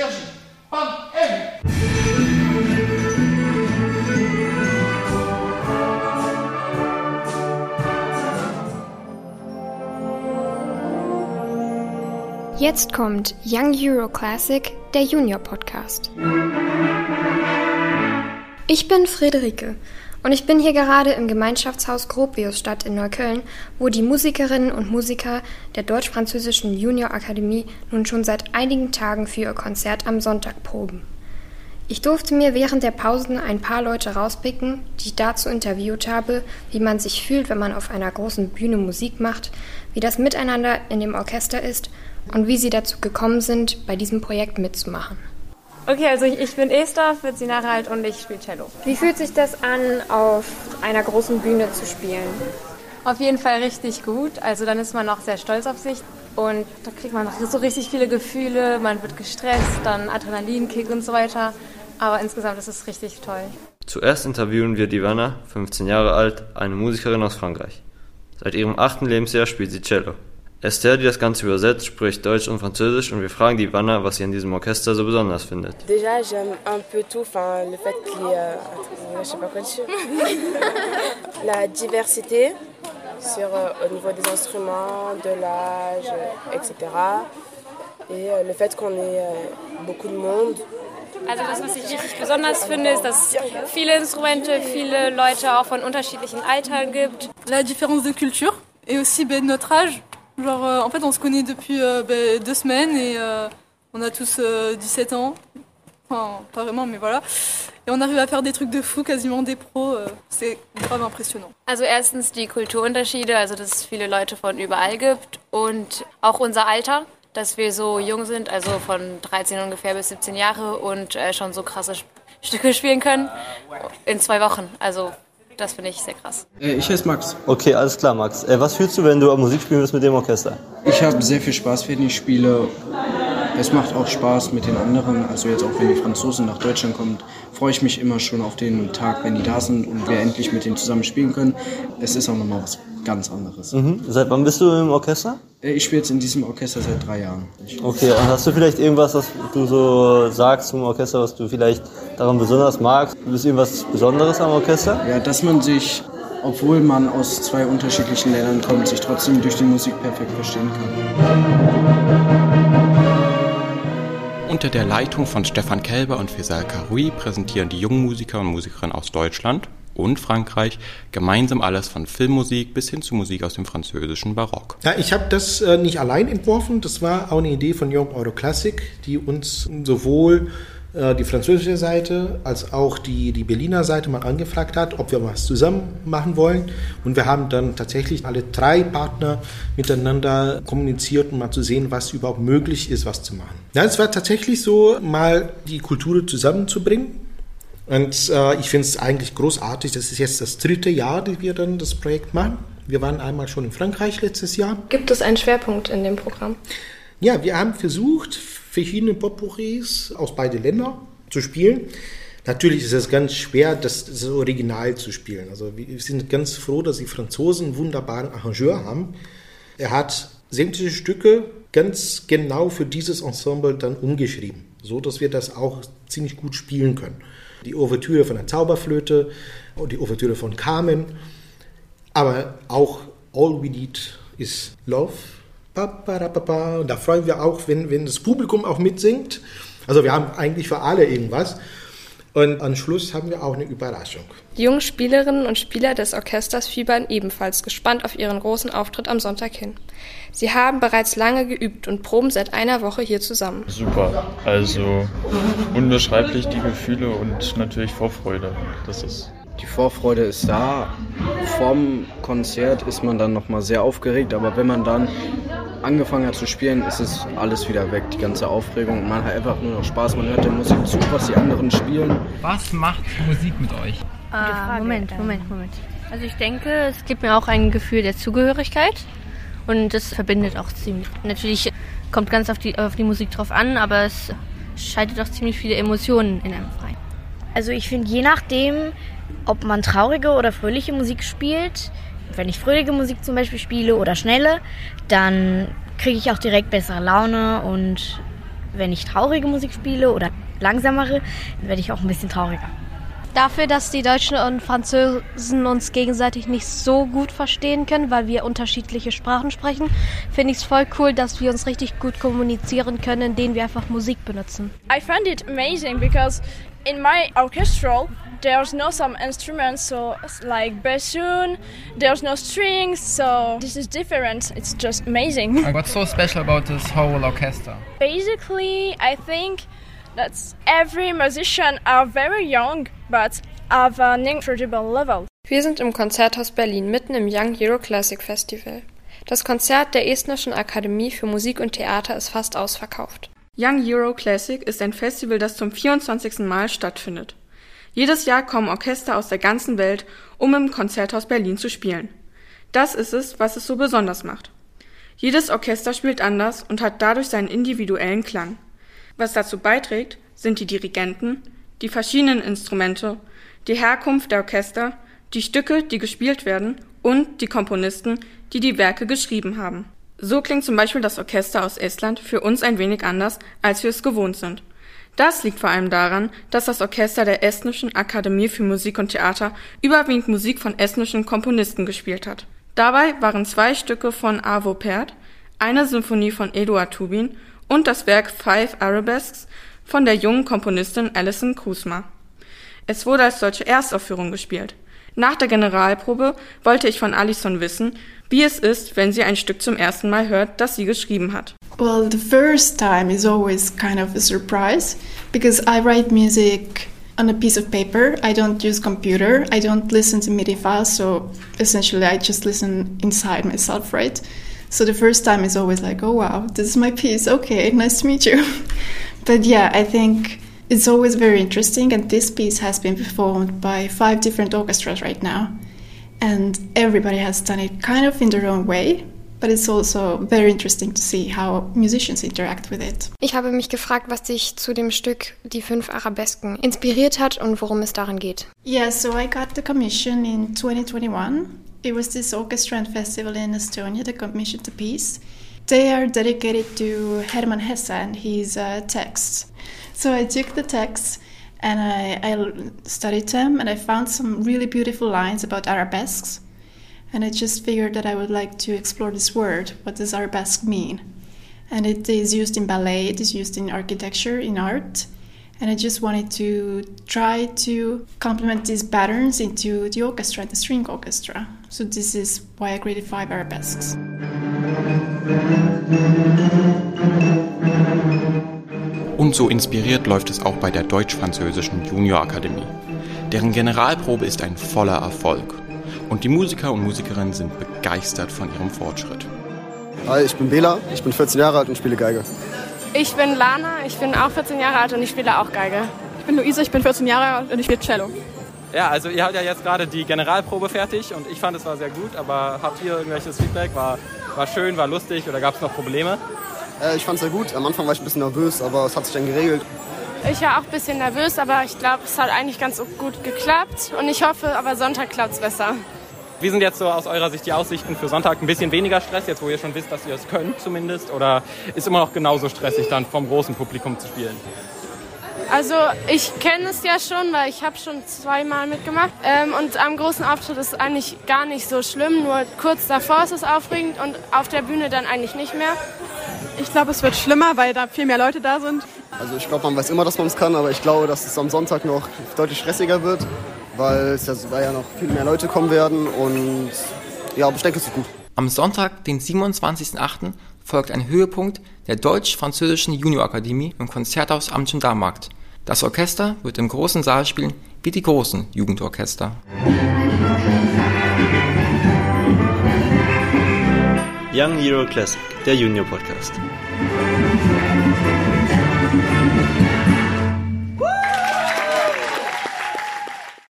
énergie. Pam, M. Jetzt kommt Young Euro Classic, der Junior Podcast. Ich bin Friederike und ich bin hier gerade im Gemeinschaftshaus Gropiusstadt in Neukölln, wo die Musikerinnen und Musiker der Deutsch-Französischen Junior Akademie nun schon seit einigen Tagen für ihr Konzert am Sonntag proben. Ich durfte mir während der Pausen ein paar Leute rauspicken, die ich dazu interviewt habe, wie man sich fühlt, wenn man auf einer großen Bühne Musik macht, wie das Miteinander in dem Orchester ist und wie sie dazu gekommen sind, bei diesem Projekt mitzumachen. Okay, also ich bin Esther, 14 Jahre alt und ich spiele Cello. Wie fühlt sich das an, auf einer großen Bühne zu spielen? Auf jeden Fall richtig gut. Also dann ist man auch sehr stolz auf sich und da kriegt man so richtig viele Gefühle, man wird gestresst, dann Adrenalinkick und so weiter. Aber insgesamt ist es richtig toll. Zuerst interviewen wir Divana, 15 Jahre alt, eine Musikerin aus Frankreich. Seit ihrem achten Lebensjahr spielt sie Cello. Esther, die das Ganze übersetzt, spricht Deutsch und Französisch und wir fragen die Wanna, was sie an diesem Orchester so besonders findet. Déjà, j'aime un peu tout, enfin, le fait qu'il y ait, euh, je sais pas quoi dire, la diversité sur, euh, au niveau des instruments, de l'âge, euh, etc. Et euh, le fait qu'on ait euh, beaucoup de monde. Also das, was ich richtig besonders finde, ist, dass es viele Instrumente, viele Leute auch von unterschiedlichen Altern gibt. La différence de culture et aussi ben, notre âge. Genre, euh, en fait, on se connaît depuis euh, ben, deux semaines et euh, on a tous 17 ans. Enfin, pas vraiment, mais voilà. Et on arrive à faire des trucs de fou, quasiment des pros. c'est grave impressionnant. Also erstens die Kulturunterschiede, also dass es viele Leute von überall gibt und auch unser Alter, dass wir so jung sind, also von 13 ungefähr bis 17 Jahre und äh, schon so krasse Stücke spielen können in zwei Wochen. Also das finde ich sehr krass. Äh, ich heiße Max. Okay, alles klar, Max. Äh, was fühlst du, wenn du Musik spielen willst mit dem Orchester? Ich habe sehr viel Spaß, wenn ich spiele. Es macht auch Spaß mit den anderen. Also jetzt auch, wenn die Franzosen nach Deutschland kommen, freue ich mich immer schon auf den Tag, wenn die da sind und wir endlich mit denen zusammen spielen können. Es ist auch nochmal was ganz anderes. Mhm. Seit wann bist du im Orchester? Äh, ich spiele jetzt in diesem Orchester seit drei Jahren. Okay, und hast du vielleicht irgendwas, was du so sagst zum Orchester, was du vielleicht daran besonders magst? Ist irgendwas Besonderes am Orchester? Ja, dass man sich, obwohl man aus zwei unterschiedlichen Ländern kommt, sich trotzdem durch die Musik perfekt verstehen kann. Unter der Leitung von Stefan Kelber und Faisal Karoui präsentieren die jungen Musiker und Musikerinnen aus Deutschland und Frankreich gemeinsam alles von Filmmusik bis hin zu Musik aus dem französischen Barock. Ja, ich habe das äh, nicht allein entworfen, das war auch eine Idee von Young Euro Classic, die uns sowohl die französische Seite als auch die, die Berliner Seite mal angefragt hat, ob wir was zusammen machen wollen. Und wir haben dann tatsächlich alle drei Partner miteinander kommuniziert, um mal zu sehen, was überhaupt möglich ist, was zu machen. Ja, es war tatsächlich so, mal die Kultur zusammenzubringen. Und äh, ich finde es eigentlich großartig. Das ist jetzt das dritte Jahr, dass wir dann das Projekt machen. Wir waren einmal schon in Frankreich letztes Jahr. Gibt es einen Schwerpunkt in dem Programm? Ja, wir haben versucht, verschiedene Potpourris aus beiden Ländern zu spielen. Natürlich ist es ganz schwer, das, das Original zu spielen. Also wir sind ganz froh, dass die Franzosen einen wunderbaren Arrangeur haben. Er hat sämtliche Stücke ganz genau für dieses Ensemble dann umgeschrieben, so dass wir das auch ziemlich gut spielen können. Die Ouvertüre von der Zauberflöte und die Ouvertüre von Carmen, aber auch All We Need is Love und da freuen wir auch, wenn, wenn das Publikum auch mitsingt. Also wir haben eigentlich für alle irgendwas. Und am Schluss haben wir auch eine Überraschung. Die jungen Spielerinnen und Spieler des Orchesters fiebern ebenfalls gespannt auf ihren großen Auftritt am Sonntag hin. Sie haben bereits lange geübt und proben seit einer Woche hier zusammen. Super, also unbeschreiblich die Gefühle und natürlich Vorfreude. Das ist die Vorfreude ist da. Vorm Konzert ist man dann nochmal sehr aufgeregt, aber wenn man dann angefangen hat zu spielen, ist es alles wieder weg, die ganze Aufregung. Man hat einfach nur noch Spaß, man hört der Musik zu, was die anderen spielen. Was macht Musik mit euch? Ah, Moment, Moment, Moment. Also ich denke, es gibt mir auch ein Gefühl der Zugehörigkeit und das verbindet auch ziemlich. Natürlich kommt ganz auf die, auf die Musik drauf an, aber es schaltet auch ziemlich viele Emotionen in einem frei. Also ich finde, je nachdem, ob man traurige oder fröhliche Musik spielt, wenn ich fröhliche Musik zum Beispiel spiele oder schnelle, dann kriege ich auch direkt bessere Laune und wenn ich traurige Musik spiele oder langsamere, dann werde ich auch ein bisschen trauriger. Dafür, dass die Deutschen und Französen uns gegenseitig nicht so gut verstehen können, weil wir unterschiedliche Sprachen sprechen, finde ich es voll cool, dass wir uns richtig gut kommunizieren können, indem wir einfach Musik benutzen. I find it amazing because in my orchestral there's no some instruments so like bassoon there's no strings so this is different. It's just amazing. What's so special about this whole orchestra. Basically i think that every musician are very young but have an incredible level wir sind im Konzerthaus Berlin mitten im Young Hero Classic Festival das Konzert der Estnischen Akademie für Musik und Theater ist fast ausverkauft Young Euro Classic ist ein Festival, das zum 24. Mal stattfindet. Jedes Jahr kommen Orchester aus der ganzen Welt, um im Konzerthaus Berlin zu spielen. Das ist es, was es so besonders macht. Jedes Orchester spielt anders und hat dadurch seinen individuellen Klang. Was dazu beiträgt, sind die Dirigenten, die verschiedenen Instrumente, die Herkunft der Orchester, die Stücke, die gespielt werden und die Komponisten, die die Werke geschrieben haben. So klingt zum Beispiel das Orchester aus Estland für uns ein wenig anders, als wir es gewohnt sind. Das liegt vor allem daran, dass das Orchester der Estnischen Akademie für Musik und Theater überwiegend Musik von estnischen Komponisten gespielt hat. Dabei waren zwei Stücke von Avo Pärt, eine Symphonie von Eduard Tubin und das Werk Five Arabesques von der jungen Komponistin Alison Krusma. Es wurde als solche Erstaufführung gespielt. Nach der Generalprobe wollte ich von Alison wissen, wie es ist, wenn sie ein Stück zum ersten Mal hört, das sie geschrieben hat. Well, the first time is always kind of a surprise because I write music on a piece of paper. I don't use computer. I don't listen to MIDI files, so essentially I just listen inside myself, right? So the first time is always like, oh wow, this is my piece. Okay, nice to meet you. but yeah, I think it's always very interesting, and this piece has been performed by five different orchestras right now. And everybody has done it kind of in their own way, but it's also very interesting to see how musicians interact with it. Ich habe mich gefragt, was dich zu dem Stück Die fünf Arabesken inspiriert hat und worum es darin geht. Yeah, so I got the commission in 2021. It was this orchestra and festival in Estonia that commissioned the piece. They are dedicated to Hermann Hesse and his uh, texts. So I took the texts and I, I studied them and I found some really beautiful lines about arabesques. And I just figured that I would like to explore this word. What does arabesque mean? And it is used in ballet, it is used in architecture, in art. And I just wanted to try to complement these patterns into the orchestra, the string orchestra. So this is why I created five arabesques. Und so inspiriert läuft es auch bei der Deutsch-Französischen Juniorakademie. Deren Generalprobe ist ein voller Erfolg. Und die Musiker und Musikerinnen sind begeistert von ihrem Fortschritt. Hi, ich bin Bela, ich bin 14 Jahre alt und spiele Geige. Ich bin Lana, ich bin auch 14 Jahre alt und ich spiele auch Geige. Ich bin Luise, ich bin 14 Jahre alt und ich spiele Cello. Ja, also ihr habt ja jetzt gerade die Generalprobe fertig und ich fand es war sehr gut, aber habt ihr irgendwelches Feedback? War, war schön, war lustig oder gab es noch Probleme? Äh, ich fand es sehr gut. Am Anfang war ich ein bisschen nervös, aber es hat sich dann geregelt. Ich war auch ein bisschen nervös, aber ich glaube, es hat eigentlich ganz gut geklappt und ich hoffe, aber Sonntag klappt es besser. Wie sind jetzt so aus eurer Sicht die Aussichten für Sonntag? Ein bisschen weniger Stress, jetzt wo ihr schon wisst, dass ihr es könnt zumindest? Oder ist immer noch genauso stressig, dann vom großen Publikum zu spielen? Also ich kenne es ja schon, weil ich habe schon zweimal mitgemacht. Ähm, und am großen Auftritt ist es eigentlich gar nicht so schlimm. Nur kurz davor ist es aufregend und auf der Bühne dann eigentlich nicht mehr. Ich glaube, es wird schlimmer, weil da viel mehr Leute da sind. Also ich glaube, man weiß immer, dass man es kann, aber ich glaube, dass es am Sonntag noch deutlich stressiger wird, weil es ja, weil ja noch viel mehr Leute kommen werden und ja, aber ich denke, es ist gut. Am Sonntag, den 27.08., folgt ein Höhepunkt der Deutsch-Französischen Juniorakademie im Konzerthaus am Gendarmenmarkt. Das Orchester wird im großen Saal spielen wie die großen Jugendorchester. Young Hero Classic, der Junior Podcast.